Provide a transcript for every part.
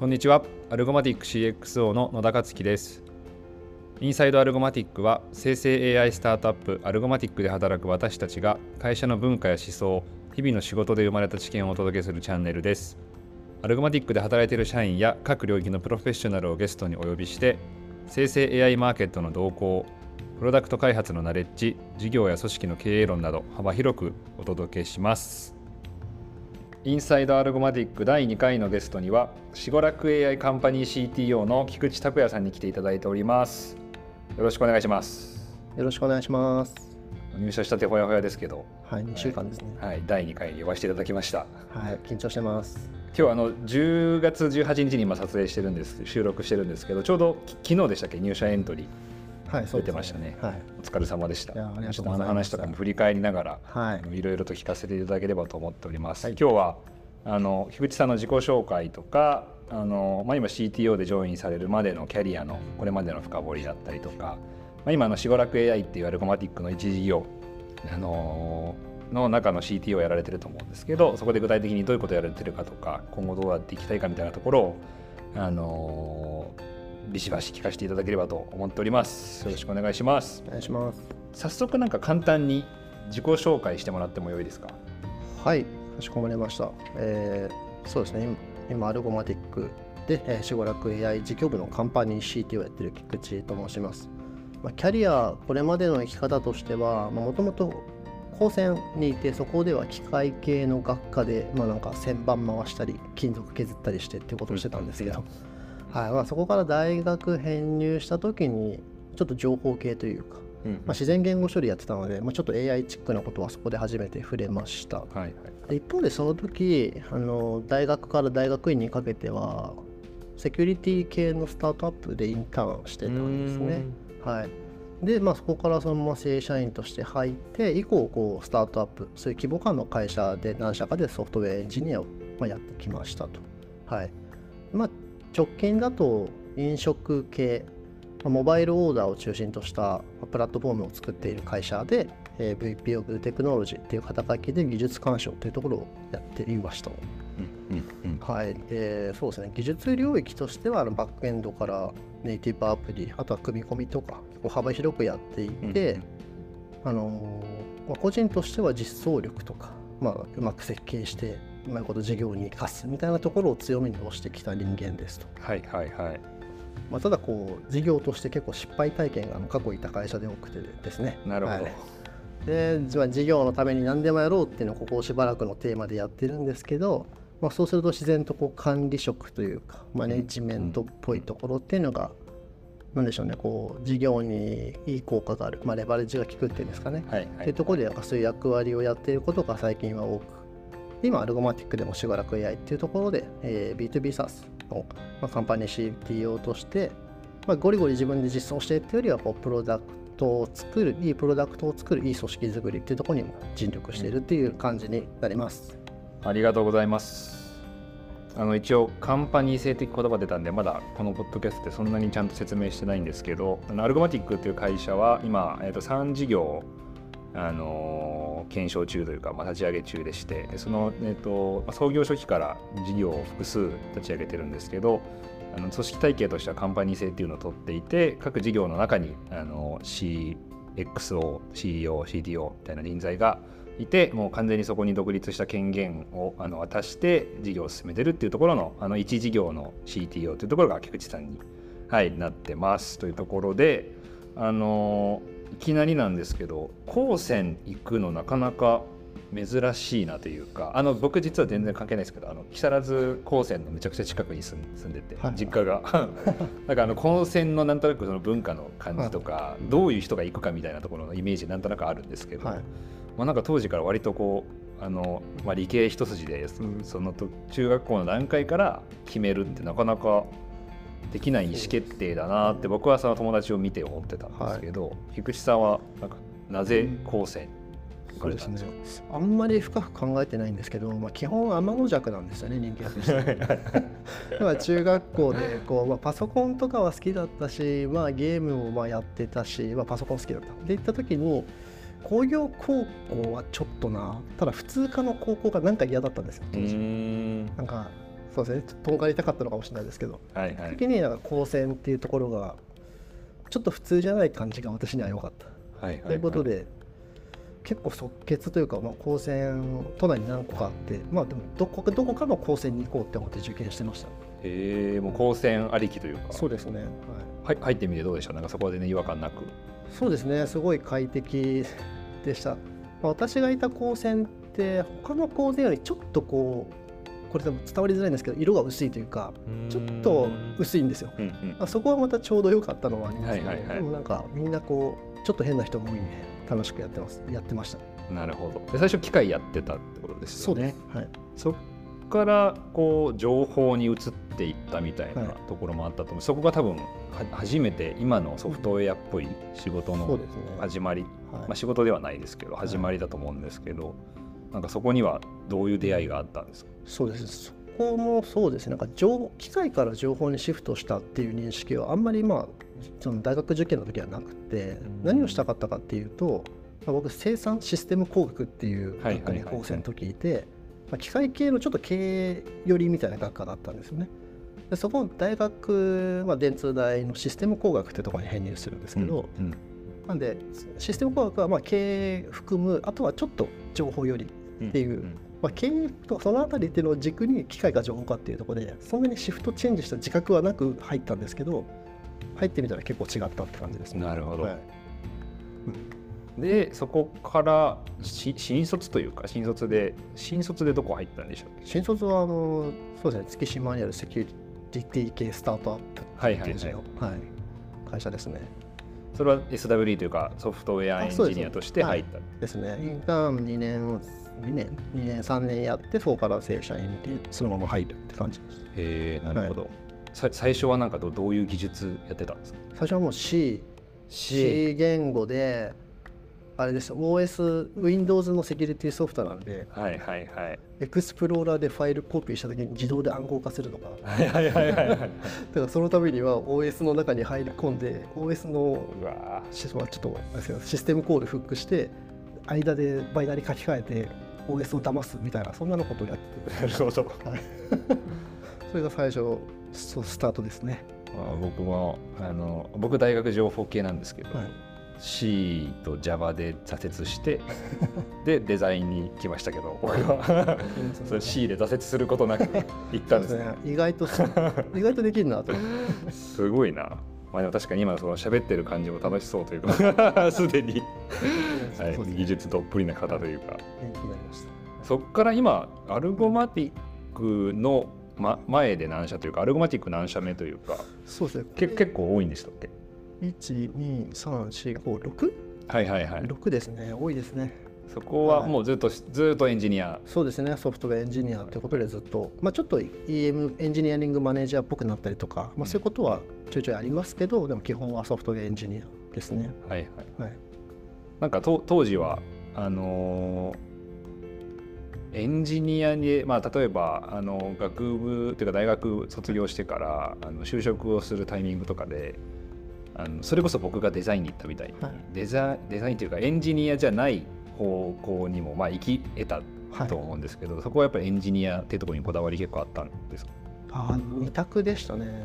こんにちは。アルゴマティック CXO の野田克樹です。インサイドアルゴマティックは生成 AI スタートアップアルゴマティックで働く私たちが会社の文化や思想日々の仕事で生まれた知見をお届けするチャンネルです。アルゴマティックで働いている社員や各領域のプロフェッショナルをゲストにお呼びして生成 AI マーケットの動向プロダクト開発のナレッジ事業や組織の経営論など幅広くお届けします。インサイドアルゴマティック第2回のゲストにはしごらく AI カンパニー CTO の菊池拓也さんに来ていただいております。よろしくお願いします。よろしくお願いします。入社したてほやほやですけど。はい2週間ですね。はい、はい、第2回に呼ばせていただきました。はい緊張してます。今日はあの10月18日に今撮影してるんです収録してるんですけどちょうど昨日でしたっけ？入社エントリーはい、出てましたね。はい、お疲れ様でした。いやありがとうございます。話とかも振り返りながら、はい、いろいろと聞かせていただければと思っております。はい、今日はあの樋口さんの自己紹介とか、あのまあ今 CTO でジョインされるまでのキャリアのこれまでの深掘りだったりとか、まあ今のしごらく AI っていうアルゴマティックの一事業あのの中の CTO をやられてると思うんですけど、そこで具体的にどういうことをやられてるかとか、今後どうやっていきたいかみたいなところをあのビシバシ聞かせていただければと思っております。よろしくお願いします。お願いします。早速なんか簡単に自己紹介してもらってもよいですか？はいかしこまりました、えー、そうですね。今アルゴマティックで、えー、しごらく AI 事業部のカンパニー CT をやってる菊池と申します、まあ、キャリアこれまでの生き方としてはもともと高専にいてそこでは機械系の学科で、まあ、なんか旋盤回したり金属削ったりしてっていうことをしてたんですけど、はい。まあ、そこから大学編入した時にちょっと情報系というか、うんまあ、自然言語処理やってたので、まあ、ちょっと AI チックなことはそこで初めて触れました、はいはい、で一方でその時あの大学から大学院にかけてはセキュリティ系のスタートアップでインターンしてたんですね。はい。で、まあ、そこからそのまま正社員として入って以降こうスタートアップそういう規模感の会社で何社かでソフトウェアエンジニアをまあやってきましたと。はい。まあ直近だと飲食系モバイルオーダーを中心としたプラットフォームを作っている会社で、えー、VP of Technology っていう肩書きで技術干渉というところをやっていました。はい、でそうですね。技術領域としてはバックエンドからネイティブアプリあとは組み込みとか結構幅広くやっていて、あのまあ、個人としては実装力とか、まあ、うまく設計してうまいこと事業に生かすみたいなところを強みに推してきた人間ですと。はいはいはい。まあ、ただこう事業として結構失敗体験が過去いた会社で多くてですね。なるほど、はい。で事業のために何でもやろうっていうのをここしばらくのテーマでやってるんですけど、まあ、そうすると自然とこう管理職というかマネジメントっぽいところっていうのが、なんでしょうねこう事業にいい効果がある、まあ、レバレッジが効くっていうんですかね、はいはい、っていうところでそういう役割をやっていることが最近は多く今、アルゴマティックでもしばらく AI っていうところで、えー、B2B SaaS の、まあ、カンパニー CTO として、まあ、ゴリゴリ自分で実装してっていうよりはこうプロダクトを作る、いいプロダクトを作る、いい組織作りっていうところにも尽力しているっていう感じになります。ありがとうございます。あの一応カンパニー性的言葉出たんでまだこのポッドキャストってそんなにちゃんと説明してないんですけどアルゴマティックっていう会社は今、えー、と3事業あの検証中というか、まあ、立ち上げ中でしてその、えーとまあ、創業初期から事業を複数立ち上げてるんですけどあの組織体系としてはカンパニー制っていうのを取っていて各事業の中にあの CXO、CEO、CTO みたいな人材がいてもう完全にそこに独立した権限をあの渡して事業を進めてるっていうところのあの一事業の CTO というところが菊池さんに、はい、なってますというところであのいきなりなんですけど高専行くのなかなか珍しいなというかあの僕実は全然関係ないですけどあの木更津高専のめちゃくちゃ近くに住んでて、はい、実家が。だからあの高専のなんとなくその文化の感じとか、はい、どういう人が行くかみたいなところのイメージなんとなくあるんですけど、はい、まあ、なんか当時から割とこうあの、まあ、理系一筋でその中学校の段階から決めるってなかなかできない意思決定だなって僕はその友達を見て思ってたんですけど、はい、菊池さんはなんかなぜ高専そうですね、あんまり深く考えてないんですけど、まあ、基本天の弱なんですよね人間として。中学校でこう、まあ、パソコンとかは好きだったし、まあ、ゲームもまあやってたし、まあ、パソコン好きだった。で行った時に工業高校はちょっとなただ普通科の高校がなんか嫌だったんですよ当時。なんかそうですね。とんがりたかったのかもしれないですけど。はいはい。時になんか光線っていうところがちょっと普通じゃない感じが私には良かった。はいはいということで、結構即決というか、まあ、高専都内に何個かあってまあでもどこかどこかの高専に行こうって思って受験してました。へえもう高専ありきというか。そうですね、はい。はい、入ってみてどうでした？なんかそこは全然違和感なく。そうですね。すごい快適でした、まあ、私がいた高専って他の高専よりちょっとこうこれ多分伝わりづらいんですけど色が薄いというかちょっと薄いんですよ。うんうん。あそこはまたちょうど良かったのはあります。けど、はいはいはい。でもなんかみんなこうちょっと変な人も多いんで楽しくやってます。やってました。なるほど。で最初機械やってたってことですよね。はい。そっからこう情報に移っていったみたいなはい。ところもあったと思う、そこが多分は初めて今のソフトウェアっぽい仕事の始まり、はい。まあ、仕事ではないですけど始まりだと思うんですけど、なんかそこにはどういう出会いがあったんですか？そうですそこもそうですね。なんか情機械から情報にシフトしたっていう認識はあんまりまあその大学受験の時はなくてん。何をしたかったかっていうと、まあ、僕生産システム工学っていう学科に高専の時いて、まあ、機械系のちょっと経営寄りみたいな学科だったんですよね。でそこの大学、まあ、電通大のシステム工学ってところに編入するんですけど、うんなんでシステム工学はまあ経営含むあとはちょっと情報寄りっていうまあ、経営とそのあたりっていうのを軸に機械か情報かっていうところでそんなにシフトチェンジした自覚はなく入ったんですけど入ってみたら結構違ったって感じですね。なるほど、はい。でそこからし新卒というか新卒で新卒でどこ入ったんでしょう新卒はあのそうですね月島にあるセキュリティ系スタートアップはいはいはいってい。うのはい。会社ですね。それは SWD というかソフトウェアエンジニアとして入った、ですね。インターン2年2年？2年3年やってそこから正社員でそのまま入るって感じです。へえなるほど、さ最初はなんかどどういう技術やってたんですか？最初はもう C C 言語であれです。よ OS Windows のセキュリティソフトなんではいはいはい。エクスプローラーでファイルコピーした時に自動で暗号化するとか。はいはいはいはい。はいだからそのためには OS の中に入り込んで OS のシスちょっとシステムコールフックして間でバイナリ書き換えて OS を騙すみたいなそんなのことをやってて。なるほど。それが最初そうスタートですね、まあ僕もあの僕大学情報系なんですけど、はい C と Java で挫折してでデザインに来ましたけど僕は。それ C で挫折することなく行ったんですね。意外と 意外とできるなと。すごいな。まあでも確かに今のその喋ってる感じも楽しそうというか すでに、はい技術どっぷりな方というか。元気になりました。そこから今アルゴマティックの、ま、前で何社というかアルゴマティック何社目というかそうですね。け結構多いんでしたっけ？12345はいはいはい。6ですね。多いですね。そこはもうずっと、ずっとエンジニア。そうですね。ソフトウェアエンジニアということでずっと、まあ、ちょっと EM エンジニアリングマネージャーっぽくなったりとか、まあ、そういうことはちょいちょいありますけどでも基本はソフトウェアエンジニアですね。はいはい。はい。なんかと当時はあのーエンジニアに、まあ、例えばあの学部というか大学卒業してからあの就職をするタイミングとかであのそれこそ僕がデザインに行ったみたいに、はい。デザデザインというかエンジニアじゃない方向にもまあ行き得たはいと思うんですけど、そこはやっぱりエンジニアっていうところにこだわり結構あったんですか？あ二択でしたね、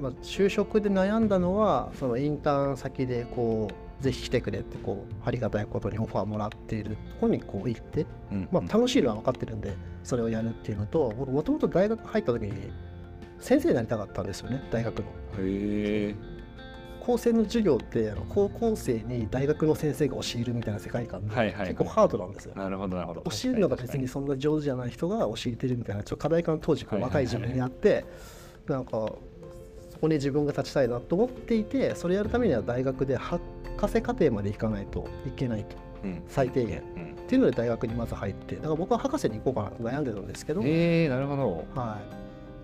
まあ、就職で悩んだのはそのインターン先でこうぜひ来てくれってこうありがたいことにオファーもらっているところにこう行って、うんまあ、楽しいのは分かってるんでそれをやるっていうのと僕もともと大学入った時に先生になりたかったんですよね大学の。へえ高専の授業ってあの高校生に大学の先生が教えるみたいな世界観で、はいはいはい。結構ハードなんですよ。なるほどなるほど。教えるのが別にそんな上手じゃない人が教えてるみたいなちょっと課題感当時若い自分にあってなんかそこに自分が立ちたいなと思っていてそれやるためには大学で博士課程まで行かないといけないと。うん。最低限。うん。っていうので大学にまず入ってだから僕は博士に行こうかなと悩んでたんですけど、えー、なるほど。は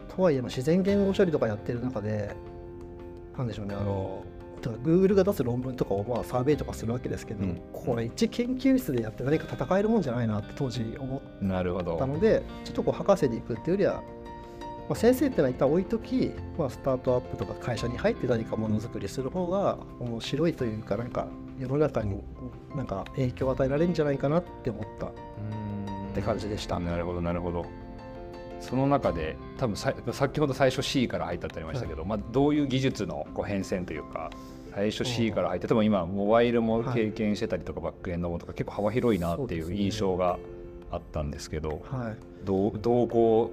い、とはいえまあ自然言語処理とかやってる中でなんでしょうねあのだから Google が出す論文とかをまあサーベイとかするわけですけど、うん。これ一研究室でやって何か戦えるもんじゃないなって当時思ったのでちょっとこう博士に行くっていうよりは、まあ、先生ってのは一旦置いとき、まあ、スタートアップとか会社に入って何かものづくりする方が面白いというかなんか世の中になんか影響を与えられるんじゃないかなって思ったって感じでした。なるほどなるほどその中で多分さ先ほど最初 C から入ったってありましたけど、まあ、どういう技術のこう変遷というか最初 C から入って多分今モバイルも経験してたりとか、バックエンドもとか結構幅広いなっていう印象があったんですけどはい。どうどうこ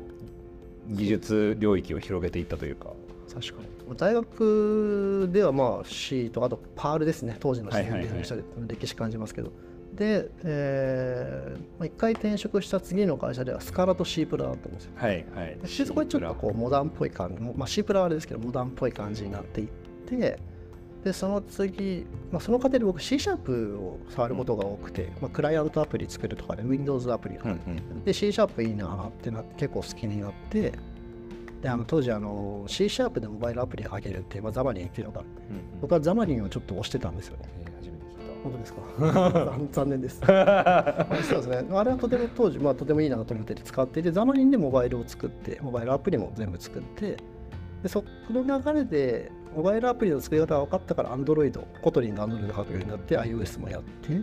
う技術領域を広げていったというか。確かに。大学ではまあ C とあとパールですね。当時の C はいはいはい。の歴史感じますけど、で、えーまあ、一回転職した次の会社ではスカラと C プラだったんですよ。はいはい、でそこでちょっとこうモダンっぽい感じ、まあ、C プラはあれですけどモダンっぽい感じになっていってでその次、まあ、その過程で僕 C シャープを触ることが多くて、まあ、クライアントアプリ作るとかで Windows アプリとか、うんうん。で C シャープいいなってなって結構好きになってであの当時あの C シャープでモバイルアプリ上げるって、まあ、ザマリンっていうのがうん。僕は Xamarin をちょっと押してたんですよね本当ですか？残残念です。そうですね。あれはとても当時、まあ、とてもいいなと思って使っていて Xamarin でモバイルを作ってモバイルアプリも全部作ってでそこの流れでモバイルアプリの作り方が分かったから Android Kotlin が Android 書くようになって iOS もやって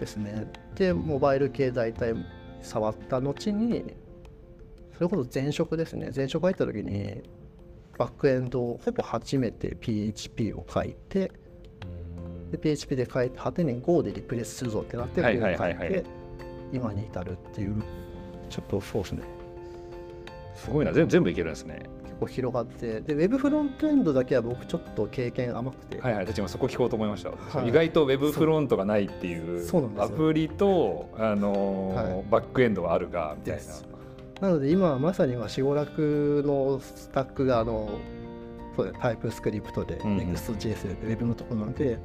ですね。でモバイル系大体触った後にそれこそ前職ですね。前職入った時にバックエンドをほぼ初めて PHP を書いてで PHP で書いて果てに Go でリプレイスするぞってなってはい Go を書はいはい。はいいて今に至るっていうちょっとそうですね。すごいな。全全部いけるんですね。結構広がってで Web フロントエンドだけは僕ちょっと経験甘くて、はいはい。私もそこ聞こうと思いました、はい。意外とウェブフロントがないっていうそうなんですよ。アプリと、あのーはい。バックエンドはあるがみたいな。なので今はまさには四五楽のスタックがあのそうだタイプスクリプトでうんうん。Next.js で Web のところなんで、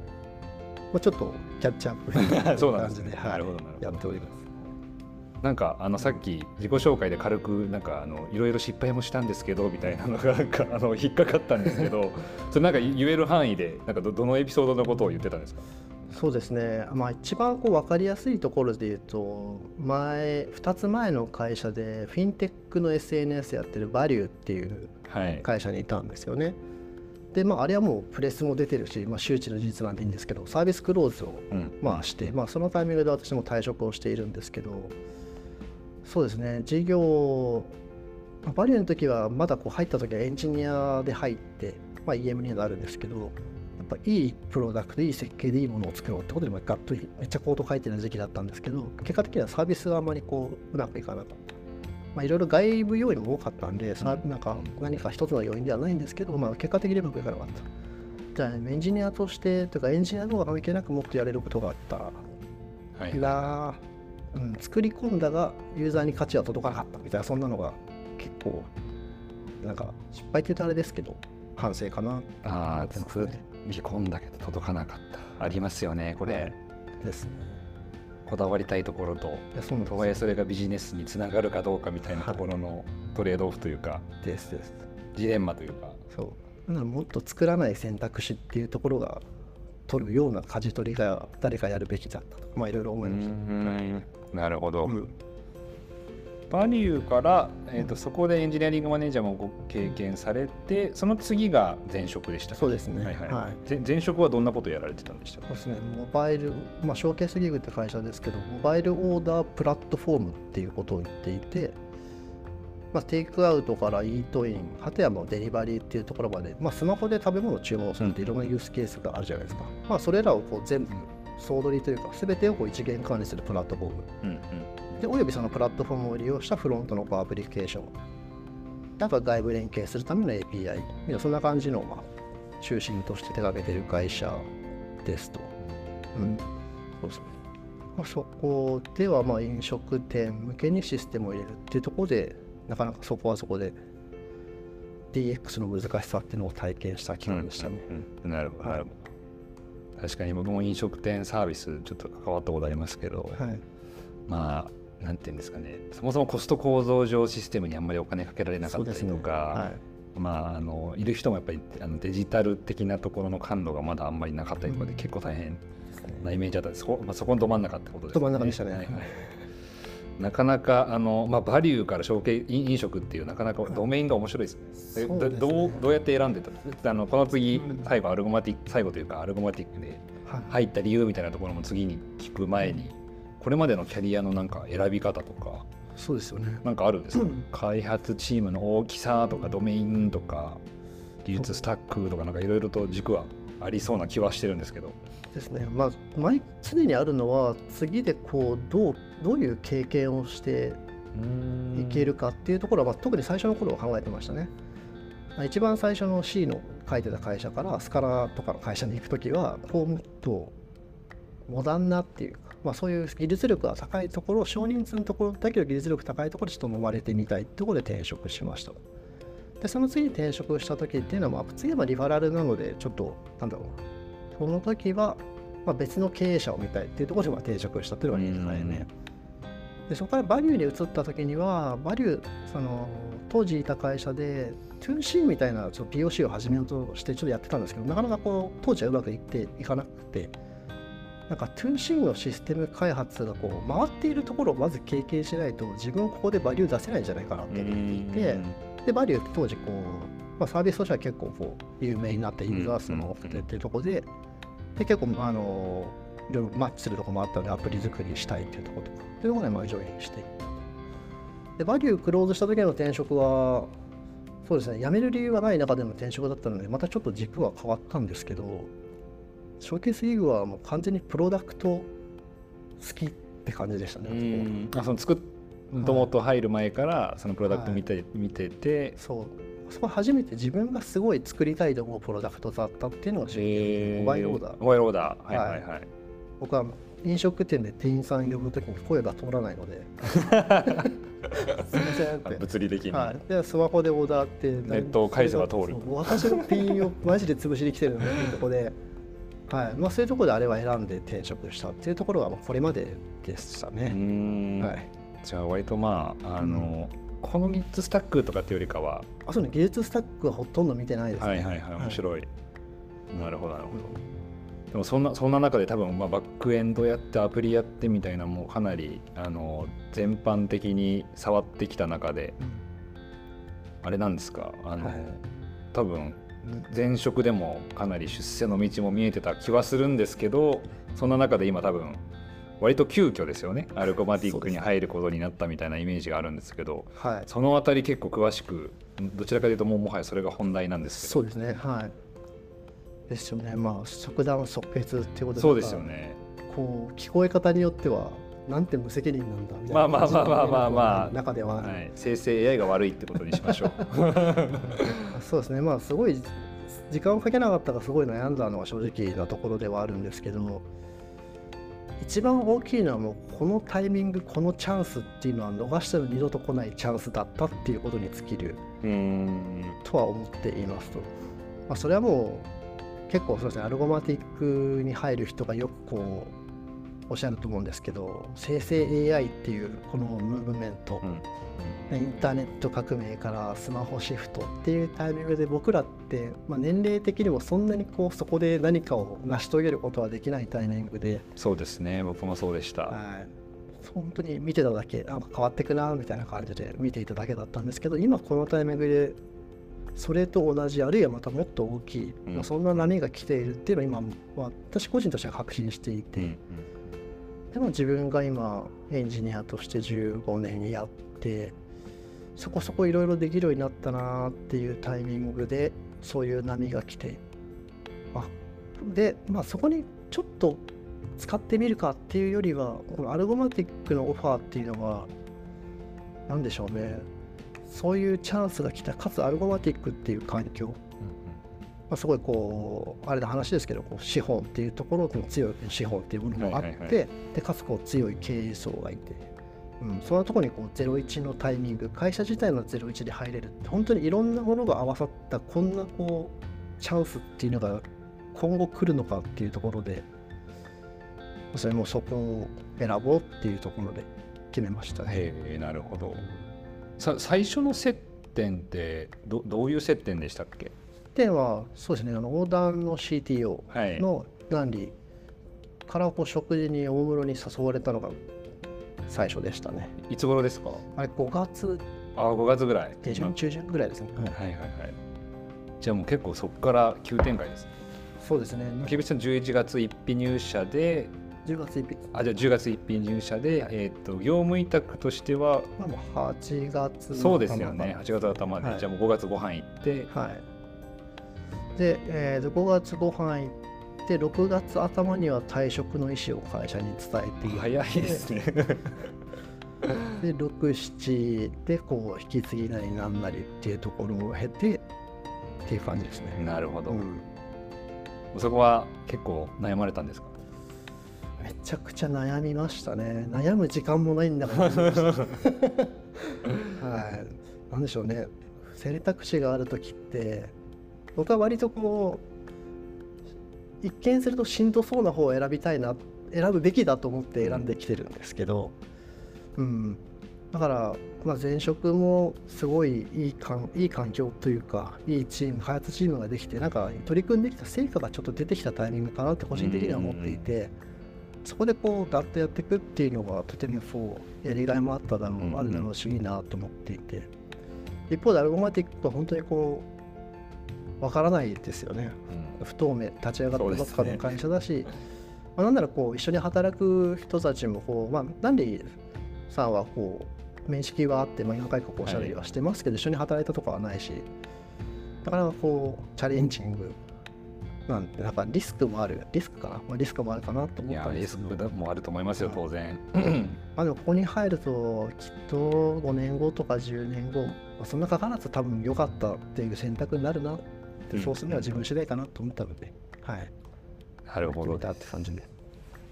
まあ、ちょっとキャッチアップみ そうなん感ですねじではいなるほどなるほど。やっております。なんかあのさっき自己紹介で軽くなんかあのいろいろ失敗もしたんですけどみたいなのがなんかあの引っかかったんですけど それなんか言える範囲でなんかどどのエピソードのことを言ってたんですか？そうですね、まあ、一番こう分かりやすいところで言うと前2つ前の会社でフィンテックの SNS やってるバリューっていうはい会社にいたんですよね。でまあ、あれはもうプレスも出てるし、まあ、周知の事実なんでいいんですけどサービスクローズをうんまあして、まあ、そのタイミングで私も退職をしているんですけどそうですね事業まあバリューの時はまだこう入った時はエンジニアで入って、まあ、EM になるんですけどやっぱいいプロダクトいい設計でいいものを作ろうってことでまあがっとりめっちゃコード書いてる時期だったんですけど結果的にはサービスがあんまりこううまくいかなかった。まあ、いろいろ外部要因も多かったんで、さなんか何か一つの要因ではないんですけど、まあ、結果的にうまくいかなかった。じゃあ、エンジニアとして、というかエンジニアの方が関係なくもっとやれることがあった。はいら、うん、作り込んだがユーザーに価値は届かなかったみたいな、そんなのが結構、なんか失敗って言うとあれですけど、反省かなああ思ってますね。見込んだけど届かなかった。ありますよねこれ。ですね。こだわりたいところととはいえそれがビジネスにつながるかどうかみたいなところのトレードオフというかですです。ジレンマというかそう。だからもっと作らない選択肢っていうところが取るような舵取りが誰かやるべきだったとか、まあいろいろ思いました。なるほど、うんバリューから、えー、とそこでエンジニアリングマネージャーもご経験されてその次が前職でしたそうですね。はいはいはいぜ前職はどんなことをやられてたんでした？かそうですね、モバイル、まあ、ショーケースギグって会社ですけど、モバイルオーダープラットフォームっていうことを言っていて、まあ、テイクアウトからイートイン、はてやもうデリバリーっていうところまで、まあ、スマホで食べ物を注文するっていろんなユースケースがあるじゃないですか。まあ、それらをこう全部総取りというか、すべてをこう一元管理するプラットフォーム。うんうんで、およびそのプラットフォームを利用したフロントのアプリケーション。あとは外部連携するための API。そんな感じの、まあ、中心として手掛けている会社ですと。うん、そうですね。まあ、そこではまあ飲食店向けにシステムを入れるっていうところで、なかなかそこはそこで DX の難しさっていうのを体験した期間でしたね。うんうんなるほど、はい確かに僕も飲食店サービスちょっと関わったことありますけど、はい。まあなんていうんですかねそもそもコスト構造上システムにあんまりお金かけられなかったりとか、はい。まあ、あのいる人もやっぱりあのデジタル的なところの感度がまだあんまりなかったりとかでうん。結構大変なイメージだったんです。そこ,、まあ、そこのど真ん中ってことですど真ん中でしたね。はい。はいなかなかあの、まあ、バリューから承継飲飲食っていうなかなかドメインが面白いです。ね。えそうですね。どどうどうやって選んでたあのこの次最後アルゴマティック最後というかアルゴマティックではい。入った理由みたいなところも次に聞く前にこれまでのキャリアのなんか選び方とかそうですよね。なんかあるんですか、うん。開発チームの大きさとかドメインとか技術スタックとかなんかいろいろと軸はありそうな気はしてるんですけど。ですね。まあ毎常にあるのは次でこうどうどういう経験をしていけるかっていうところは、まあ、特に最初の頃は考えてましたね。まあ一番最初の C の書いてた会社からスカラとかの会社に行くときはこうもっとモダンなっていうか、まあ、そういう技術力が高いところ少人数のところだけど技術力高いところでちょっと揉まれてみたいってところで転職しました。でその次に転職した時っていうのは、まあ、次はリファラルなのでちょっとなんだろうその時は、まあ、別の経営者を見たいっていうところでまあ転職したっていうのがいいですね。でそこからバリューに移った時にはバリューその当時いた会社で 2C みたいなちょっと POC を始めようとしてちょっとやってたんですけどなかなかこう当時はうまくいっていかなくてなんか 2C のシステム開発がこう回っているところをまず経験しないと自分ここでバリュー出せないんじゃないかなって思っていてでバリューって当時こう、まあ、サービスとしては結構こう有名になってユーザー数も多くてっていうところでで結構あのいろいろマッチするところもあったのでアプリ作りしたいっていうところとかっていうところでまあしていった。でバリュークローズした時の転職はそうですね辞める理由はない中での転職だったのでまたちょっと軸は変わったんですけどショーケースリーグはもう完全にプロダクト好きって感じでしたね。あその作っもともと入る前からそのプロダクト見て,、見てて。そう。そこ初めて自分がすごい作りたいと思うプロダクトだったっていうのがモバイルオーダー。モバイルオーダー。はい。はいはい、僕は飲食店で店員さん呼ぶときに声が通らないので。すみませんって。物理的に、はい、でスマホでオーダーってネットを返せば通る私のピンをマジで潰しに来てるのでっていうところで、はい。まあ、そういうところであれは選んで転職したっていうところはまあこれまででしたうね。ん。はい、じゃあ割とまああの、この3つスタックとかっていうよりかは。あそうね。技術スタックはほとんど見てないですね。はいはいはい。面白い、なるほどなるほど。でもそんなそんな中で多分まあバックエンドやってアプリやってみたいなもうかなりあの全般的に触ってきた中で。うん。あれなんですか？あの、はい。多分前職でもかなり出世の道も見えてた気はするんですけどそんな中で今多分割と急遽ですよねアルコマティックに入ることになったみたいなイメージがあるんですけどはい、そのあたり結構詳しくどちらかというともうもはやそれが本題なんですけどそうですね。はい。ですよね。まあ即断即決っていうことそうですよ。ねこう聞こえ方によってはなんて無責任なんだみたいなまあまあまあまあまあまあ。中では。はい、生成 AI が悪いってことにしましょう。そうですね、まあ、すごい時間をかけなかったがすごい悩んだのは正直なところではあるんですけど、一番大きいのはもうこのタイミング、このチャンスっていうのは逃したら二度と来ないチャンスだったっていうことに尽きる。うんとは思っていますと。まあ、それはもう結構そうですね、アルゴマティックに入る人がよくこうおっしゃると思うんですけど、生成 AI っていうこのムーブメント、うん。インターネット革命からスマホシフトっていうタイミングで僕らって、まあ、年齢的にもそんなにこうそこで何かを成し遂げることはできないタイミングで、そうですね。僕もそうでした、はい、本当に見てただけあ変わってくなみたいな感じで見ていただけだったんですけど今このタイミングでそれと同じあるいはまたもっと大きい、うん。まあそんな波が来ているっていうのは今、まあ私個人としては確信していて、うんでも自分が今エンジニアとして15年やってそこそこいろいろできるようになったなっていうタイミングでそういう波が来てあでまあそこにちょっと使ってみるかっていうよりはこのアルゴマティックのオファーっていうのは何でしょうね。そういうチャンスが来た。かつアルゴマティックっていう環境。まあ、すごいこうあれの話ですけどこう資本っていうところの強い資本っていうものもあって、はいはいはでかつこう強い経営層がいて、うん、そんなところにこう01のタイミング会社自体の01で入れるって本当にいろんなものが合わさったこんなこうチャンスっていうのが今後来るのかっていうところでそれもそこを選ぼうっていうところで決めましたね。なるほど。さ最初の接点ってどどういう接点でしたっけ？点はそうですねあの横断の CTO はい。のランリーからこう食事に大室に誘われたのが最初でしたね。いつ頃ですか？あれ5月あ5月ぐらい。下旬中旬ぐらいですね。はい。はい。はいじゃあもう結構そこから急展開ですね。そうですね。菊池さん11月一日入社で10月1日。あじゃあ10月1日入社で、はい。えー、と業務委託としてはまあもう8月のそうですよね。8月頭で、はい。じゃあもう5月ご飯行ってはいで、えーと5月ご飯行って6月頭には退職の意思を会社に伝えて早いですね。で67でこう引き継ぎなりなんなりっていうところを経てっていう感じですね、なるほど、うん。そこは結構悩まれたんですか？めちゃくちゃ悩みましたね。悩む時間もないんだから。はい。なんでしょうね。選択肢がある時って僕は割とこう一見するとしんどそうな方を選びたいな選ぶべきだと思って選んできてるんですけど、うん、だから、まあ、前職もすごいいいかんいい環境というかいいチーム開発チームができてなんか取り組んできた成果がちょっと出てきたタイミングかなって個人的には思っていて。そこでこうガッとやっていくっていうのがとてもそうやりがいもあっただろう、あるだろうしいいなと思っていて一方でアルゴマティックは本当にこうわからないですよね。不透明立ち上がったばっかの会社だし、まあ、なんならこう一緒に働く人たちもこう、まあ、ナンディさんはこう面識はあって、まあ、何回かこうおしゃべりはしてますけど、一緒に働いたとかはないし。だからこうチャレンジングなんてなんかリスクもあるリスクかな、まあ、リスクもあるかなとい思ったんですやリスクもあると思いますよ当然。まあでもここに入るときっと5年後とか10年後、まあ、そんなかからず多分良かったっていう選択になるなって、うん。そうするには自分次第かなと思ったので、はい。なるほど。たって感じで。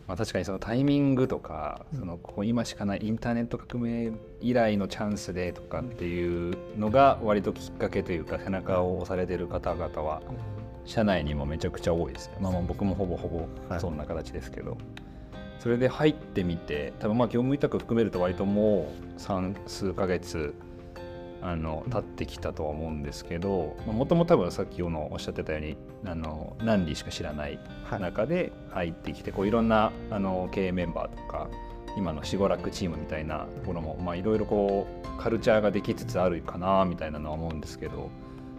まあ、確かにそのタイミングとか、そのここ今しかないインターネット革命以来のチャンスでとかっていうのが割ときっかけというか背中を押されてる方々は社内にもめちゃくちゃ多いですね、まあ、まあ僕もほぼほぼはい。そんな形ですけど、それで入ってみて多分まあ業務委託含めると割ともう三数ヶ月あの経ってきたとは思うんですけどもともと多分さっきのおっしゃってたようにあの何里しか知らないはい。中で入ってきてこういろんなあの経営メンバーとか今のしごらくチームみたいなところもまあいろいろこうカルチャーができつつあるかなみたいなのは思うんですけど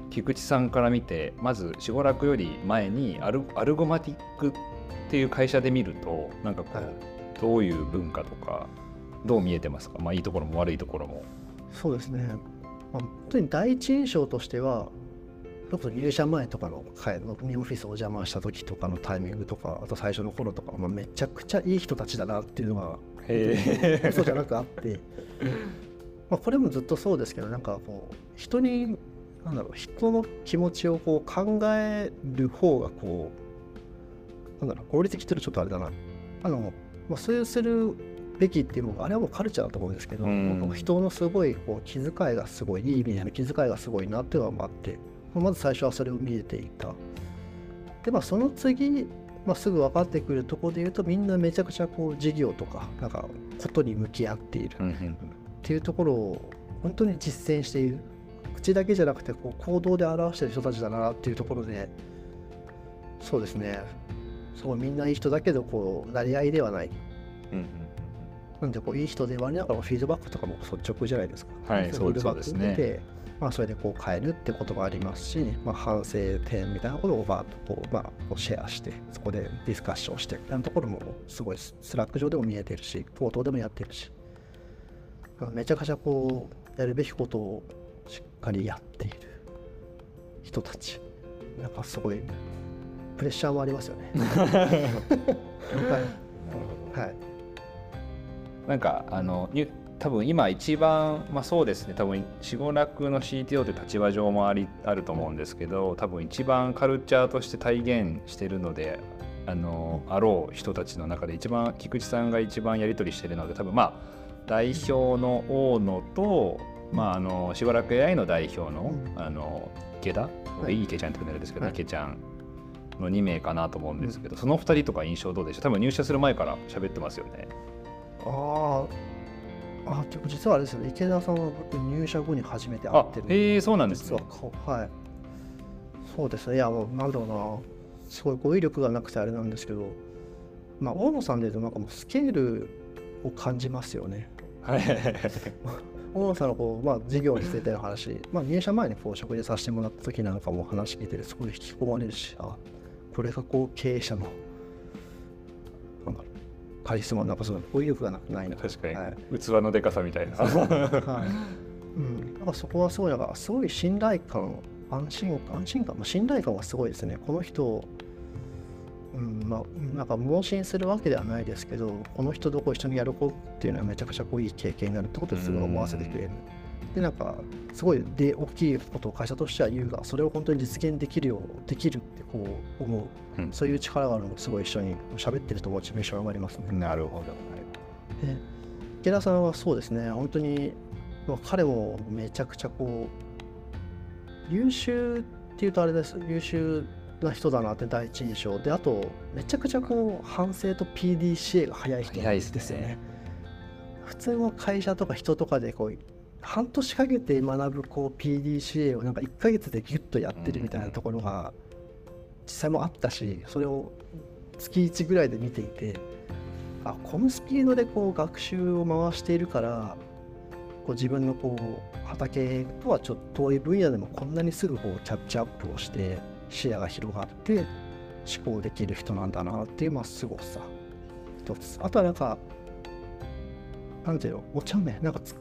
菊池さんから見てまずしごらくより前にアルアルゴマティックっていう会社で見るとなんかこはいうどういう文化とかどう見えてますか？まあいいところも悪いところも。そうですね。まあ、本当に第一印象としては、入社前とかの会のミオフィスお邪魔した時とかのタイミングとか、あと最初の頃とか、まあ、めちゃくちゃいい人たちだなっていうのがへそうじゃなくあって、まあ、これもずっとそうですけどなんかこう人になんだろう人の気持ちをこう考える方がこうなんだろう合理的っていうとちょっとあれだな。あの、まあ、そういうするべきっていうのがあれはもうカルチャーだと思うんですけど、うん。人のすごいこう気遣いがすごいいい意味での気遣いがすごいなっていうのがあってまず最初はそれを見えていた。でまあその次まあ、すぐ分かってくるところで言うとみんなめちゃくちゃこう事業とかなんかことに向き合っているっていうところを本当に実践している。口だけじゃなくてこう行動で表している人たちだなっていうところでそうですね。そうみんないい人だけどこうなり合いではない。うんうんなんでこういい人で割りながらフィードバックとかも率直じゃないですか。はいフィードバックそうですね。まあ、それでこう変えるってこともありますし、まあ、反省点みたいなことをバーッとこう、まあ、シェアしてそこでディスカッションしてみたいなところもすごいススラック上でも見えてるし口頭でもやってるし。めちゃくちゃこうやるべきことをしっかりやっている人たち。なんかすごいプレッシャーもありますよね。はい。はいなんかあのに多分今一番、まあ、そうですね。多分四五楽の CTO という立場上もありあると思うんですけど多分一番カルチャーとして体現してるのであのあろう人たちの中で一番菊池さんが一番やり取りしてるので多分まあ代表の大野と、まあ、あのしばらく AI の代表の,、あの池田、はい。い、い池ちゃんって言うんですけど、はい。池ちゃんの2名かなと思うんですけど、その2人とか印象どうでした？多分入社する前から喋ってますよね。ああ、あ、でも実はあれですよね、池田さんは僕入社後に初めて会あってる。へえそうなんです実ねはい。そうですね、いや、もうなんだろうな、すごい語彙力がなくてあれなんですけど、まあ、大野さんで言うと、なんかもうスケールを感じますよね。はい大野さんのこう、まあ、事業についての話、まあ、入社前にこう食事させてもらった時なんかも話聞いてて、すごい引き込まれるし、あこれがこう経営者の、カリスマなんかその語彙力がなくないの。確かに、はい。器のでかさみたいな。はい。うん、なんかそこはすごいなんかすごい信頼感安心感安心感、まあ、信頼感はすごいですね。この人うんまあ、なんか盲信するわけではないですけどこの人とこう一緒にやる子っていうのはめちゃくちゃこういい経験になるってことですごい思わせてくれるでなんかすごいで大きいことを会社としては言うがそれを本当に実現できるようできるってこう思う、うん。そういう力があるのもすごい一緒に喋ってるとモチベーション上がりますねなるほど。で池田さんはそうですね。本当にまあ彼もめちゃくちゃこう優秀っていうとあれです。優秀な人だなって第一印象であとめちゃくちゃこう反省と PDCA が早い人早いですね。ですよね。普通の会社とか人とかでこう半年かけて学ぶこう PDCA をなんか1ヶ月でギュッとやってるみたいなところが実際もあったしそれを月1ぐらいで見ていてあこのスピードでこう学習を回しているからこう自分のこう畑とはちょっと遠い分野でもこんなにすぐこうキャッチアップをして視野が広がって思考できる人なんだなっていうまあすごさ。一つ。あとはなんかなんていうのお茶目。なんかつ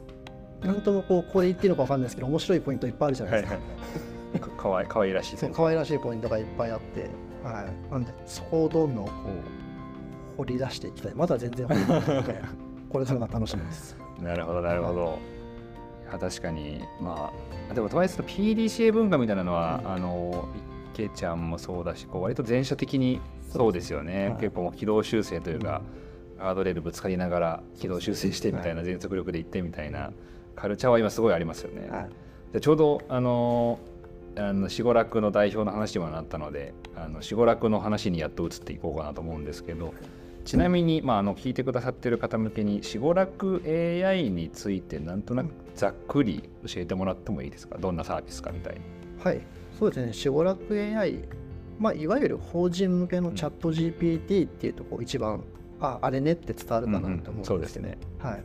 なんともこうここで言っていいのかわかんないですけど面白いポイントいっぱいあるじゃないですか、かかわいかわいらしいそう可愛らしいポイントがいっぱいあって、はい、なんでそこをどんどんこう掘り出していきたい。まだ全然掘り出してない。これからが楽しみです。なるほどなるほど。いや確かにまあでもとはいえその PDCA 文化みたいなのは、あの池ちゃんもそうだしこう割と全社的にそうですよね、はい。結構もう軌道修正というか、ハードレールぶつかりながら軌道修正してみたいな、全速力でいってみたいなカルチャーは今すごいありますよね。はい。でちょうどあのあのシゴラクの代表の話にもなったのであのシゴラクの話にやっと移っていこうかなと思うんですけどちなみに、まあ、あの聞いてくださってる方向けにシゴラク AI についてなんとなくざっくり教えてもらってもいいですか？どんなサービスかみたいに。はい。そうですね。しごらく AI まあいわゆる法人向けのチャット GPT っていうとこう一番ああれねって伝わるかなと思うんですけど、うんうん。そうですね。はい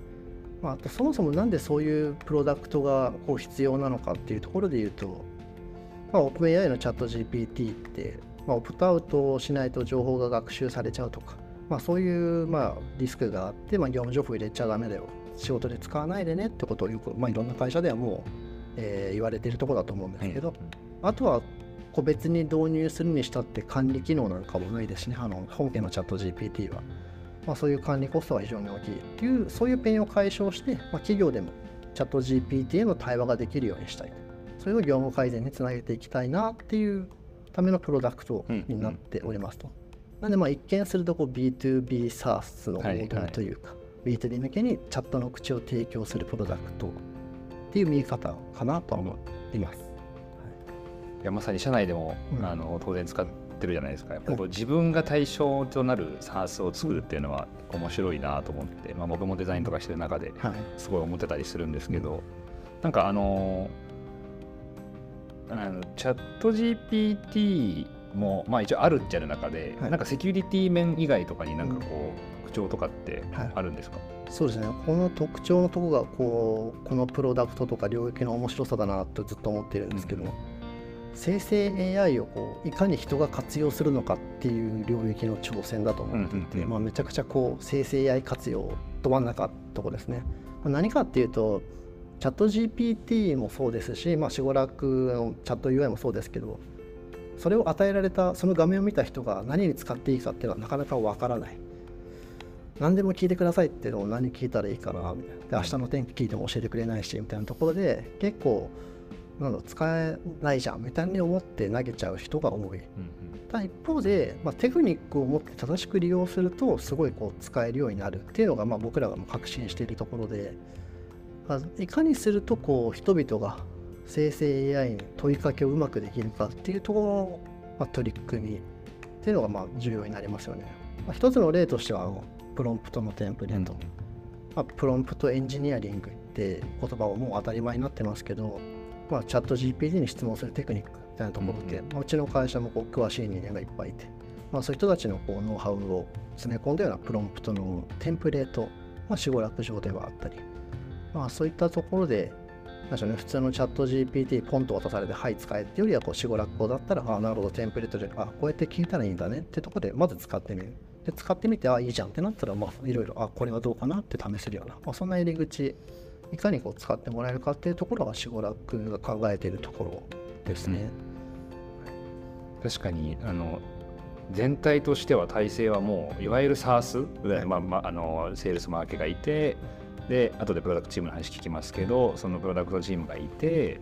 まあ、あとそもそもなんでそういうプロダクトがこう必要なのかっていうところで言うと、まあ、OpenAI のチャット GPT って、まあ、オプトアウトをしないと情報が学習されちゃうとか、まあ、そういうまあリスクがあって、まあ、業務情報入れちゃダメだよ。仕事で使わないでねってことをよく、まあ、いろんな会社ではもう、えー言われているところだと思うんですけど、あとは個別に導入するにしたって管理機能なんかもないですしね、あの本家のチャット GPT は。まあ、そういう管理コストが非常に大きいっていう、そういうペンを解消して、まあ、企業でもチャット GPT への対話ができるようにしたい。それを業務改善につなげていきたいなっていうためのプロダクトになっておりますと。なんでまあ一見するとこう B2B サースのモードというか、B2B 向けにチャットの口を提供するプロダクトっていう見え方かなとは思います。いやまさに社内でも、うんあの当然使ってるじゃないですか。やっぱこ自分が対象となる SARS を作るっていうのは面白いなと思って、まあ、僕もデザインとかしてる中ではい。すごい思ってたりするんですけど、なんかあのあのチャット GPT も、まあ、一応あるっちゃる中で、はい。なんかセキュリティ面以外とかになんかこう、特徴とかってはい。あるんですか、そうですね、この特徴のとこがこうこのプロダクトとか領域の面白さだなとずっと思っているんですけど、うん生成 AI をこういかに人が活用するのかっていう領域の挑戦だと思っていて、まあ、めちゃくちゃこう生成 AI 活用ど真ん中とこですね。まあ何かっていうとチャット GPT もそうですし、まあ、しごらくのチャット UI もそうですけどそれを与えられたその画面を見た人が何に使っていいかっていうのはなかなかわからない。何でも聞いてくださいっていうのを何聞いたらいいかなみたいなで明日の天気聞いても教えてくれないしみたいなところで結構なんだ使えないじゃんみたいに思って投げちゃう人が多い。ただ一方で、まあ、テクニックを持って正しく利用するとすごいこう使えるようになるっていうのが、まあ、僕らが確信しているところで、まあいかにするとこう人々が生成 AI に問いかけをうまくできるかっていうところの、まあ、取り組みっていうのがまあ重要になりますよね。まあ、一つの例としてはプロンプトのテンプレート、まあ、プロンプトエンジニアリングって言葉はもう当たり前になってますけど、まあ、チャット GPT に質問するテクニックみたいなところで、うんまあ、うちの会社もこう詳しい人間がいっぱいいて、まあ、そういう人たちのこうノウハウを詰め込んだようなプロンプトのテンプレート、まあ、死語楽上ではあったり、まあ、そういったところでなんでしょうね、普通のチャット GPT ポンと渡されて、はい、使えっていうよりは、こう、死語落語だったら、あなるほど、テンプレートで、あこうやって聞いたらいいんだねってところで、まず使ってみる。で使ってみてあいいじゃんってなったらまあいろいろあこれはどうかなって試せるような、まあ、そんな入り口いかにこう使ってもらえるかっていうところがシゴラクが考えているところですね。確かにあの全体としては体制はもういわゆる SARS、まあまあ、あのセールスマーケがいてで後でプロダクトチームの話聞きますけどそのプロダクトチームがいて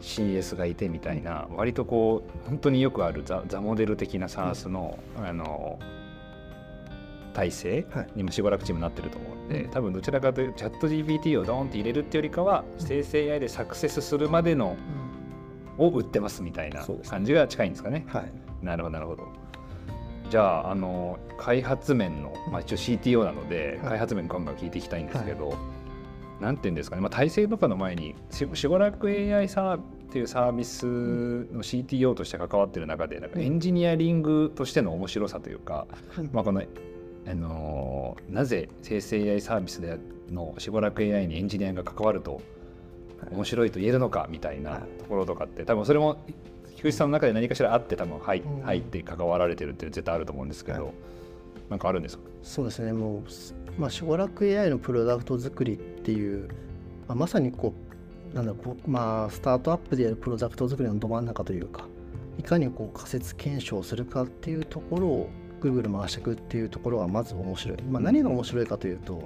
CS がいてみたいな割とこう本当によくあるザザモデル的な SARS の,、あの体制にもしばらくチームになってると思う。んで、多分どちらかというとチャット GPT をドーンって入れるっていうよりかは生成 AI でサクセスするまでの、を売ってますみたいな感じが近いんですかね。はい、なるほどなるほど。じゃああの開発面の、まあ、一応 CTO なので、開発面ガンガン聞いていきたいんですけど、はい、なんていうんですかね、まあ、体制とかの前にしばらく AI サーっていうサービスの CTO として関わってる中でなんかエンジニアリングとしての面白さというか、まあ、このあのなぜ生成 AI サービスでのしばらく AI にエンジニアが関わると面白いと言えるのかみたいなところとかって多分それも菊池さんの中で何かしらあって多分入入って関わられてるっていう絶対あると思うんですけど、はい、なんかあるんですか？そうですね。もう、まあ、しばらく AI のプロダクト作りっていう、まあ、まさにこうなんだろうまあスタートアップでやるプロダクト作りのど真ん中というかいかにこう仮説検証するかっていうところをぐるぐる回していくっていうところはまず面白い。まあ、何が面白いかというと、ま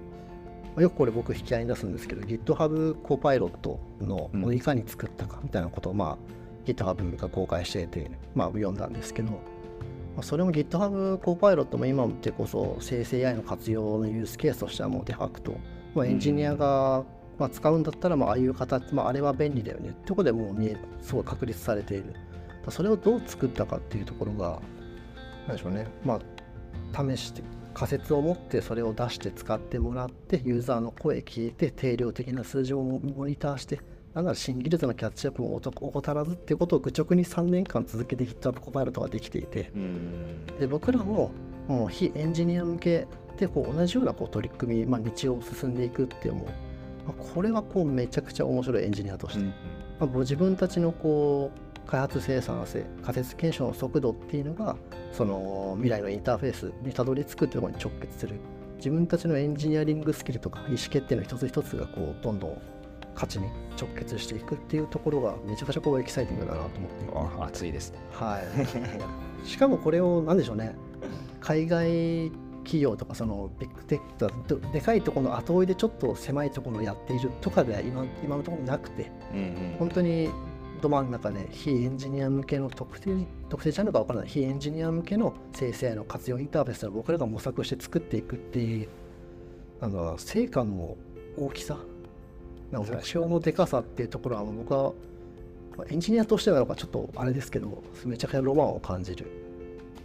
あ、よくこれ僕引き合いに出すんですけど GitHub コパイロットのいかに作ったかみたいなことを、まあ GitHub が公開していて、まあ、読んだんですけど、まあ、それも GitHub コパイロットも今でこそ生成 AI の活用のユースケースとしてはもうデファクト、まあ、エンジニアが、まあ、使うんだったらまあああいう形、まあ、あれは便利だよねってことでもう見えすごい確立されている。それをどう作ったかっていうところが何でしょうね。まあ試して仮説を持ってそれを出して使ってもらってユーザーの声聞いて定量的な数字をモニターしてなんなら新技術のキャッチアップも怠らずっていうことを愚直に3年間続けて GitHub コパイロットができていてで僕らももう非エンジニア向けでこう同じようなこう取り組み、まあ、道を進んでいくっていうもまあ、これはこうめちゃくちゃ面白いエンジニアとして、うん、まあ、自分たちのこう開発生産性仮説検証の速度っていうのがその未来のインターフェースにたどり着くっていうところに直結する自分たちのエンジニアリングスキルとか意思決定の一つ一つがこうどんどん価値に直結していくっていうところがめちゃくちゃこうエキサイティングだなと思って。あ熱いです。ねはい。しかもこれを何でしょうね。海外企業とかそのビッグテックでかいところの後追いでちょっと狭いところをやっているとかでは今今のところなくて、うんうん、本当にど真ん中で非エンジニア向けの特定特定ジャンルが分からない。非エンジニア向けの生成の活用インターフェースを僕らが模索して作っていくっていうあの成果の大きさ。目標のでかさっていうところは僕はエンジニアとしてはなんかちょっとあれですけどめちゃくちゃロマンを感じる、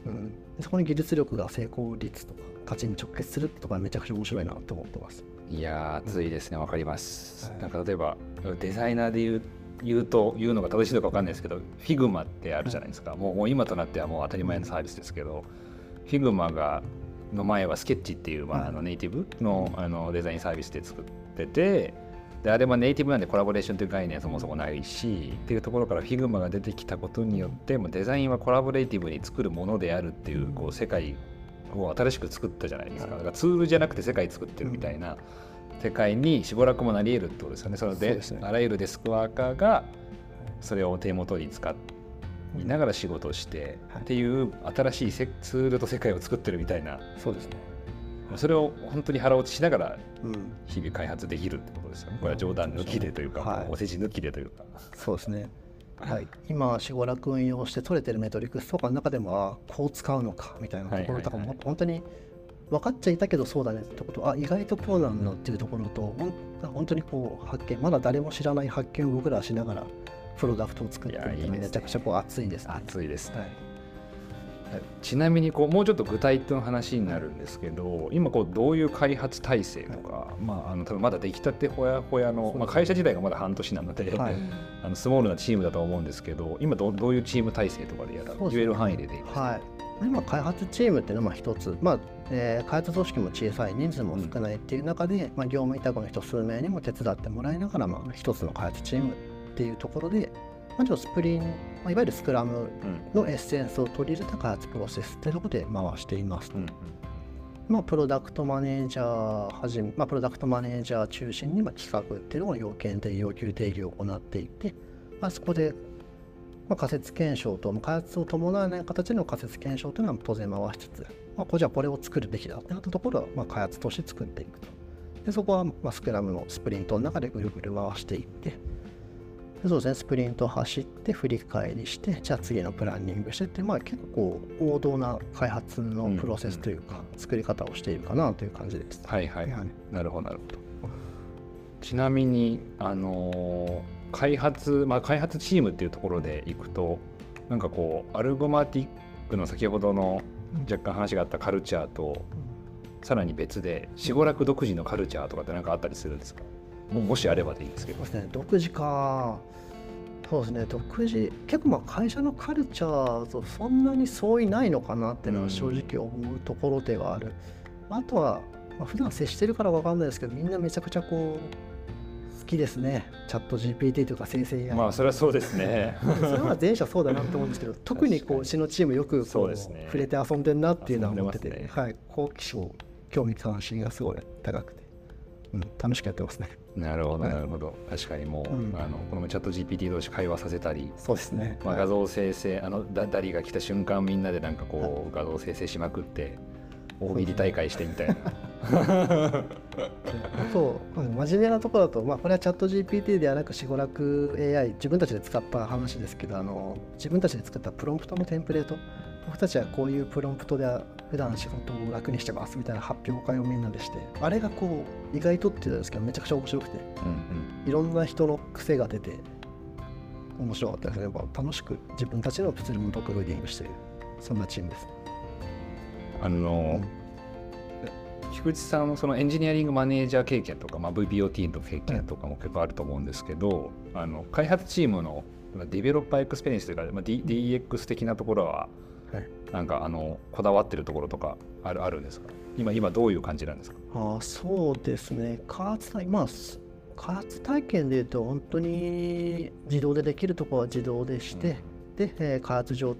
うん、そこに技術力が成功率とか価値に直結するとかめちゃくちゃ面白いなと思ってます。いや熱いですね。わかります、はい、なんか例えばデザイナーで言う言うと言うのが正しいのか分かんないですけど Figma ってあるじゃないですか、もうもう今となってはもう当たり前のサービスですけど Figma がの前はスケッチっていう、まあ、あのネイティブのあのデザインサービスで作っててであれもネイティブなんでコラボレーションという概念はそもそもないしっていうところから Figma が出てきたことによってもデザインはコラボレーティブに作るものであるっていうこう世界を新しく作ったじゃないですか。だからツールじゃなくて世界作ってるみたいな世界にしばらくもなり得るってことですよね。そので、ね、あらゆるデスクワーカーがそれを手元に使いながら仕事をして、っていう新しいツールと世界を作ってるみたいな。そうですね。それを本当に腹落ちしながら日々開発できるってことですよね、これは冗談抜きでというか、はい、お世辞抜きでというか。そうですね。はい、今、しごらく運用して取れてるメトリックスとかの中でもこう使うのかみたいなところとかも本当に分かっちゃいたけどそうだねってこと。あ意外とこうなんだっていうところと本当にこう発見。まだ誰も知らない発見を僕らはしながらプロダクトを作ってみてめちゃくちゃこう熱いです、ね、熱いです、ね、はい。ちなみにこうもうちょっと具体的な話になるんですけど今こうどういう開発体制とか、はい、まあ、あの多分まだ出来たてほやほやの、まあ、会社自体がまだ半年なので、はい、あのスモールなチームだと思うんですけど今どどういうチーム体制とかでやら言える範囲ででいいですか、はい、今開発チームっていうのは一つ、まあえー、開発組織も小さい人数も少ないっていう中で、うん、まあ、業務委託の人数名にも手伝ってもらいながら、まあ、一つの開発チームっていうところでまあ、スプリン、まあ、いわゆるスクラムのエッセンスを取り入れた開発プロセスというところで回しています。うん、まあ、プロダクトマネージャーはじめ、まあ、プロダクトマネージャー中心にまあ企画っていうのを要件定義要求定義を行っていて、まあ、そこでまあ、仮説検証と、開発を伴わない形での仮説検証というのは当然回しつつ、まあ、これじゃあこれを作るべきだってなったところは、まあ、開発として作っていくと。でそこは、まあ、スクラムのスプリントの中でぐるぐる回していって、でそうですね、スプリント走って振り返りして、じゃあ次のプランニングしてって、まあ、結構王道な開発のプロセスというか、作り方をしているかなという感じです。はいはい、はい、なるほどなるほど。ちなみに、あのー開発、まあ、開発チームっていうところでいくとなんかこうアルゴマティックの先ほどの若干話があったカルチャーと、さらに別で死後楽独自のカルチャーとかって何かあったりするんですか？ももしあればでいいですけど。そうですね、独自か。そうですね。独自。結構まあ会社のカルチャーとそんなに相違ないのかなっていうのは正直思うところではある、うん、あとは、まあ、普段接してるから分かんないですけどみんなめちゃくちゃこうきですね。チャット GPT とか生成 AI まあそれはそうですね。それは全社そうだなと思うんですけど 特にこううちのチームよくこう、ね、触れて遊んでんなっていうのは思ってて、ね、はい、好奇心興味関心がすごい高くて、うん、楽しくやってますね。なるほど、なるほど。確かにもう、うん、あのこのチャット GPT 同士会話させたりそうですね、まあ、画像生成、あのダダリが来た瞬間みんなでなんかこう、画像生成しまくって大喜利大会してみたいな。そう真面目なところだと、まあ、これはチャット GPT ではなく、シゴラク AI、自分たちで使った話ですけど、あの自分たちで作ったプロンプトのテンプレート、僕たちはこういうプロンプトで普段仕事を楽にしてますみたいな発表会をみんなでして、あれがこう、意外とって言うんですけど、めちゃくちゃ面白くて、うんうん、いろんな人の癖が出て、面白かったですね。楽しく自分たちの物理も dogfooding している、そんなチームです。あの、うん、菊池さんのそのエンジニアリングマネージャー経験とか、まあ、VBOT の経験とかも結構あると思うんですけど、あの開発チームの developer experience というか、まあ、D DX 的なところは、はい、なんかあのこだわってるところとかあるあるんですか？今今どういう感じなんですか？あそうですね。開発体まあ開発体験でいうと本当に自動でできるところは自動でして、うん、で、えー、開発上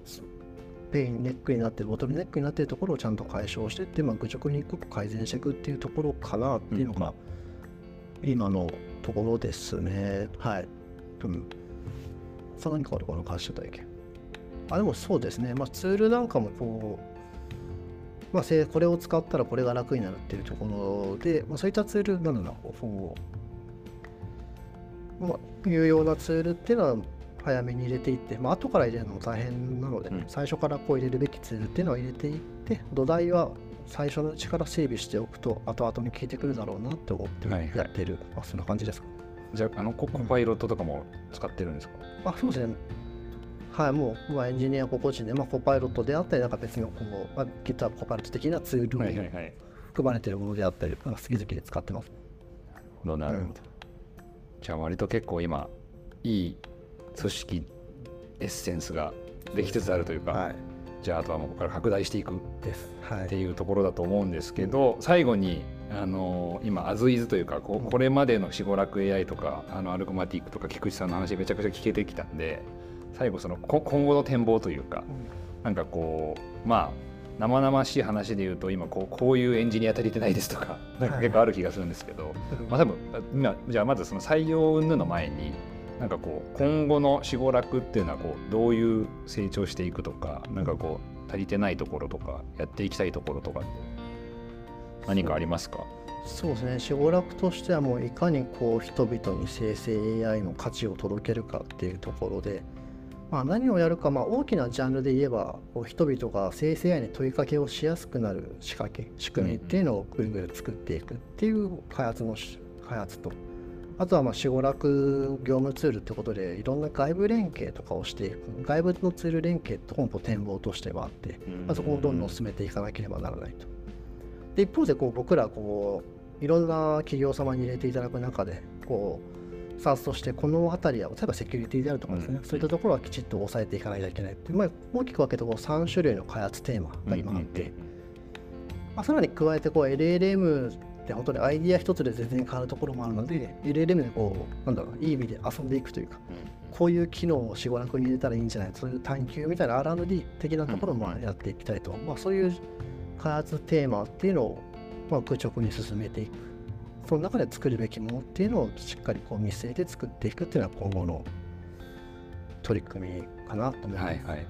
ペインネックになってるボトルネックになってるところをちゃんと解消してって、まあ、愚直に一個改善していくっていうところかなっていうのが、今のところですね。はい。うん。さらに変わるかな、開発体験。あ、でもそうですね。まあ、ツールなんかもこう、まあ、これを使ったらこれが楽になるっていうところで、まあ、そういったツールなんだろう、まあ、有用なツールっていうのは、早めに入れていって、まあ後から入れるのも大変なので、うん、最初からこう入れるべきツールっていうのを入れていって土台は最初のうちから整備しておくと後々に効いてくるだろうなって思ってやってる、はいはい、あそんな感じですか。じゃああのコパイロットとかも使ってるんですか、あそうですね。はい、もう、まあ、エンジニア個々人で、まあ、コパイロットであったり、なんか別のこう、まあ、GitHub コパイロット的なツールに含まれているものであったり、好き好きで使ってます。なるほど。じゃあ、割と結構今、いい組織エッセンスができつつあるというか、はい、じゃああとはもうここから拡大していくっていうところだと思うんですけど、はい、最後にあの今アズイズというかここれまでのしごらく AI とかあのアルゴマティックとか菊池さんの話めちゃくちゃ聞けてきたんで最後その今後の展望というか、うん、なんかこうまあ生々しい話で言うと今こうこういうエンジニア足りてないですとかなんか結構ある気がするんですけど、はい、まあ多分今じゃあまずその採用云々の前になんかこう今後の死後楽っていうのはこうどういう成長していくとかなんかこう足りてないところとかやっていきたいところとか何かありますか？そうですね。死後楽としてはもういかにこう人々に生成 AI の価値を届けるかっていうところで、まあ、何をやるか、まあ、大きなジャンルで言えばこう人々が生成 AI に問いかけをしやすくなる仕掛け仕組みっていうのをぐるぐる作っていくっていう開発の開発とあとはまあ、しごらく業務ツールってことで、いろんな外部連携とかをしていく、外部のツール連携って本舗展望としてはあって、まあ、そこをどんどん進めていかなければならないと。で、一方でこう僕らこう、いろんな企業様に入れていただく中で、こう、サースとしてこの辺りは、例えばセキュリティであるとかですね、うん、そういったところはきちっと抑えていかないといけないっていう、まあ、大きく分けてこう3種類の開発テーマが今あって、まあ、さらに加えてこう LLM って本当にアイディア一つで全然変わるところもあるので LLM でこうなんだろういい意味で遊んでいくというか、うん、こういう機能を4、5楽に入れたらいいんじゃない？そういう探求みたいな R&D 的なところもやっていきたいと、うん、まあ、そういう開発テーマっていうのを、まあ、愚直に進めていく。その中で作るべきものっていうのをしっかりこう見据えて作っていくっていうのは今後の取り組みかなと思います。はい。はい。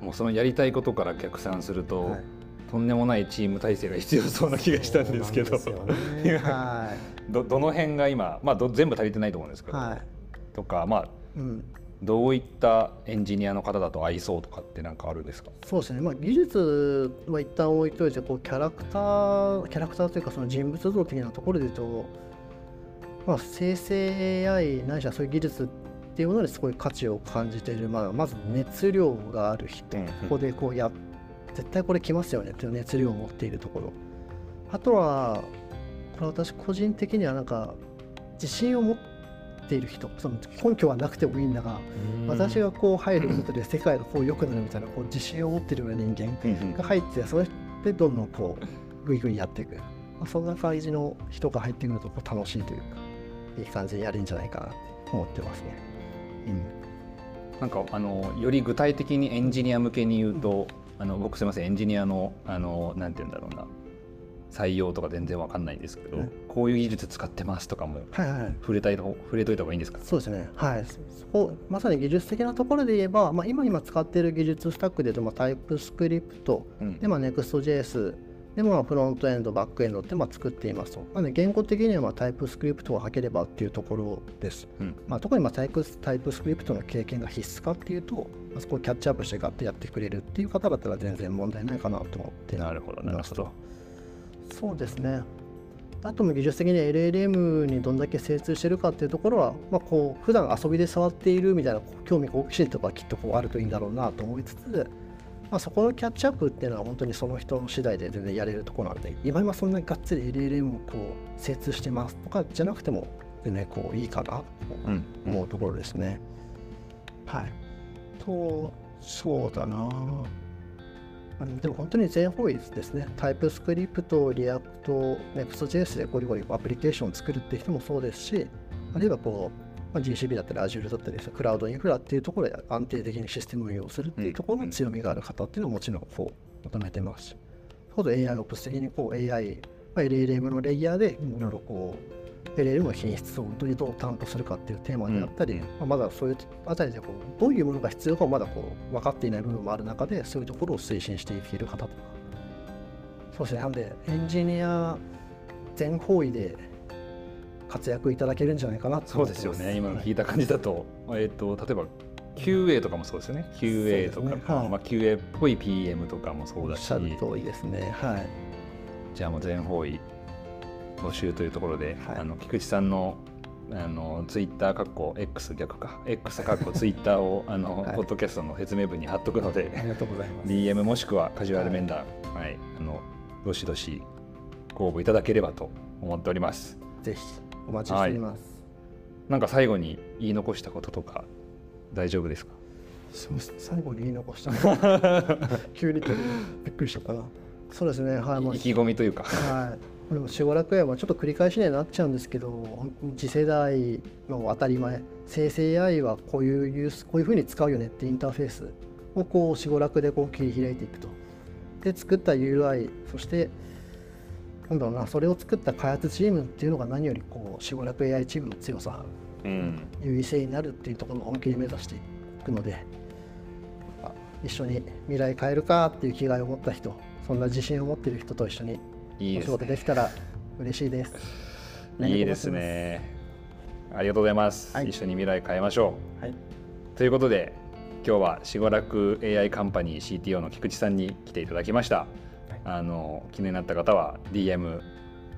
もうそのやりたいことから逆算すると、はいとんでもないチーム体制が必要そうな気がしたんですけど。ね。はどどの辺が今、まあ、ど全部足りてないと思うんですけど、いはい。とか、まあ、うん、どういったエンジニアの方だと合いそうとかって何かあるんですか？そうですね、まあ、技術は一旦置いといてこうキャラクターキャラクターというかその人物像的なところで言うと、まあ、生成 AI ないしはそういう技術っていうものにすごい価値を感じている、まあ、まず熱量がある人、うんここでこうや絶対これ来ますよねっていう熱量を持っているところ。あとはこれ私個人的にはなんか自信を持っている人その根拠はなくてもいいんだが私がこう入ることで世界がこう良くなるみたいなこう自信を持っているような人間うんうん。が入ってそれでどんどんこうグイグイやっていく、まあ、そんな感じの人が入ってくるとこう楽しいというかいい感じにやるんじゃないかなと思ってますね。なんかあのより具体的にエンジニア向けに言うと、あの僕すみませんエンジニアのあのなんて言うんだろうな。採用とか全然わかんないんですけど、はいこういう技術使ってますとかもはいはい。はい触れたいと触れといた方がいいんですか？そうですね、はい、そそこまさに技術的なところで言えば、まあ、今今使っている技術スタックで言うと、まあ、タイプスクリプトうん。で、まあ、Next.js で、まあ、フロントエンド、バックエンドってまあ作っていますと。なので、言語的にはまあタイプスクリプトを履ければっていうところです。うん。まあ、特にまあタイプタイプスクリプトの経験が必須かっていうと、まあ、そこをキャッチアップしてガッとやってくれるっていう方だったら全然問題ないかなと思ってなるほどなるほどそうですね。あとも技術的に LLM にどんだけ精通してるかっていうところは、まあ、こう普段遊びで触っているみたいな興味好奇心とかきっとこうあるといいんだろうなと思いつつ、まあ、そこのキャッチアップっていうのは本当にその人次第で全然やれるところなので今今そんなにがっつり LLM をこう精通してますとかじゃなくても全然こういいかなとうん思うところですね。はい。と、そうだな。あのでも本当に全方位ですね。 TypeScript、React、Next.js でゴリゴリアプリケーションを作るって人もそうですし、あるいはこう、まあ、GCP だったり Azure だったりクラウドインフラっていうところで安定的にシステム運用するっていうところの強みがある方っていうのももちろんこう求めてますし、ほど AI オプス的にこう AI、まあ、LLM のレイヤーでいろいろこう LLM の品質を本当にどう担当するかっていうテーマであったり、うん。まあ、まだそういうあたりでこうどういうものが必要かをまだこう分かっていない部分もある中でそういうところを推進していける方とか。そうですね。なのでエンジニア全方位で活躍いただけるんじゃないかなとそうですよね。今の聞いた感じだと,、えっと例えば QA とかもそうですよね。QA とか、ね。はい。まあ、QA っぽい PM とかもそうおっだししゃる通りですね。はい。じゃあもう全方位募集というところで、はい。あの菊池さんのあのツイッターかっこ X 逆か。X かっこツイッターを あの、はいポッドキャストの説明文に貼っとくのでありがとうございます。DM もしくはカジュアル面談、はい。あのどしどしご応募いただければと思っております。ぜひお待ちしています、なんか最後に言い残したこととか大丈夫ですか？最後に言い残した。急にびっくりしたかな。そうですね。はい。もう意気込みというか。はいでも、しばらくはちょっと繰り返しにはなっちゃうんですけど、次世代の当たり前、生成 AI はこういうユース、こういうふうに使うよねってインターフェースをこう、しごらくでこう切り開いていくと。で、作った UI、そして、なんだろうな、それを作った開発チームっていうのが何よりこう、しごらく AI チームの強さ、優位性になるっていうところを本気で目指していくので、一緒に未来変えるかっていう気概を持った人、そんな自信を持っている人と一緒にいいですね。できたら嬉しいです。いいですね。ありがとうございます、はい。一緒に未来変えましょう。はい。ということで今日はしごらく AI カンパニー CTO の菊池さんに来ていただきました、あの気になった方は DM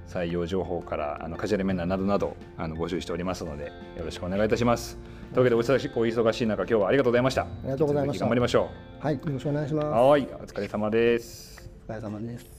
採用情報からあのカジュアル面談などなどあの募集しておりますのでよろしくお願いいたします。というわけでお忙しいお忙しい中今日はありがとうございました。ありがとうございました。頑張りましょはい、よろしくお願いします。うはいお疲れ様です。お疲れ様です。